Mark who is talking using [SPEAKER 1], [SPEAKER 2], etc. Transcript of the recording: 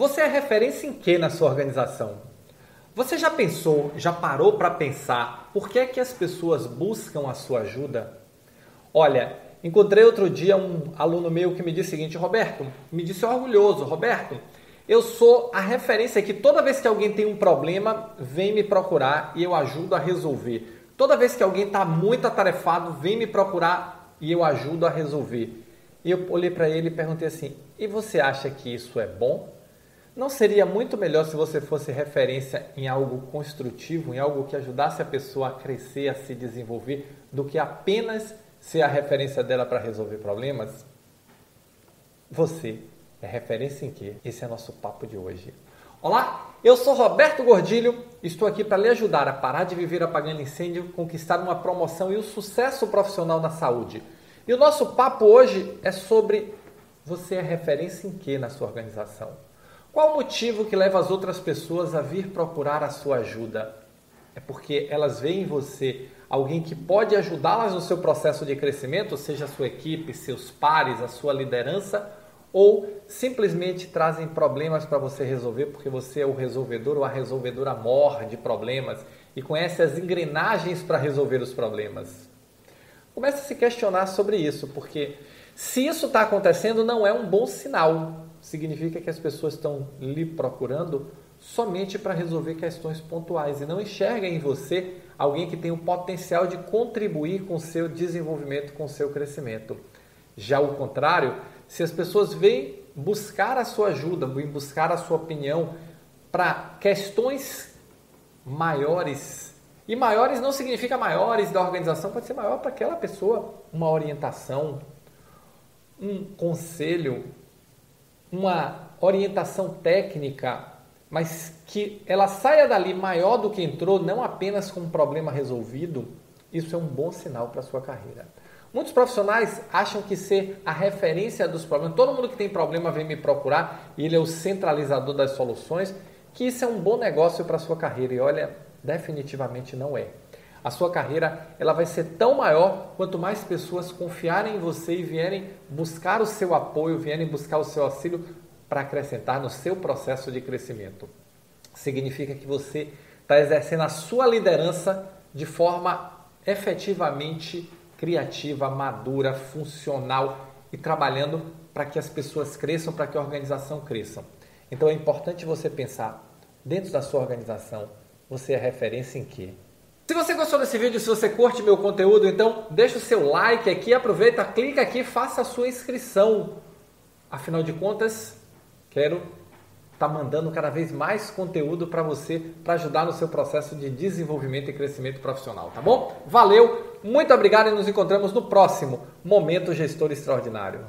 [SPEAKER 1] Você é referência em que na sua organização? Você já pensou, já parou para pensar por que é que as pessoas buscam a sua ajuda? Olha, encontrei outro dia um aluno meu que me disse o seguinte, Roberto, me disse orgulhoso, Roberto, eu sou a referência que toda vez que alguém tem um problema, vem me procurar e eu ajudo a resolver. Toda vez que alguém está muito atarefado, vem me procurar e eu ajudo a resolver. E eu olhei para ele e perguntei assim: e você acha que isso é bom? Não seria muito melhor se você fosse referência em algo construtivo, em algo que ajudasse a pessoa a crescer, a se desenvolver, do que apenas ser a referência dela para resolver problemas? Você é referência em quê? Esse é nosso papo de hoje. Olá, eu sou Roberto Gordilho, estou aqui para lhe ajudar a parar de viver apagando incêndio, conquistar uma promoção e o um sucesso profissional na saúde. E o nosso papo hoje é sobre você é referência em quê na sua organização? Qual o motivo que leva as outras pessoas a vir procurar a sua ajuda? É porque elas veem em você alguém que pode ajudá-las no seu processo de crescimento, seja a sua equipe, seus pares, a sua liderança, ou simplesmente trazem problemas para você resolver porque você é o resolvedor ou a resolvedora mor de problemas e conhece as engrenagens para resolver os problemas. Comece a se questionar sobre isso, porque se isso está acontecendo, não é um bom sinal significa que as pessoas estão lhe procurando somente para resolver questões pontuais e não enxerga em você alguém que tem o potencial de contribuir com o seu desenvolvimento, com o seu crescimento. Já o contrário, se as pessoas vêm buscar a sua ajuda, vêm buscar a sua opinião para questões maiores, e maiores não significa maiores da organização, pode ser maior para aquela pessoa, uma orientação, um conselho, uma orientação técnica, mas que ela saia dali maior do que entrou, não apenas com um problema resolvido, isso é um bom sinal para a sua carreira. Muitos profissionais acham que ser a referência dos problemas, todo mundo que tem problema vem me procurar e ele é o centralizador das soluções, que isso é um bom negócio para a sua carreira. E olha, definitivamente não é. A sua carreira ela vai ser tão maior quanto mais pessoas confiarem em você e vierem buscar o seu apoio, vierem buscar o seu auxílio para acrescentar no seu processo de crescimento. Significa que você está exercendo a sua liderança de forma efetivamente criativa, madura, funcional e trabalhando para que as pessoas cresçam, para que a organização cresça. Então é importante você pensar dentro da sua organização, você é referência em quê? Se você gostou desse vídeo, se você curte meu conteúdo, então deixa o seu like aqui, aproveita, clica aqui, faça a sua inscrição. Afinal de contas, quero estar tá mandando cada vez mais conteúdo para você, para ajudar no seu processo de desenvolvimento e crescimento profissional, tá bom? Valeu, muito obrigado e nos encontramos no próximo Momento Gestor Extraordinário.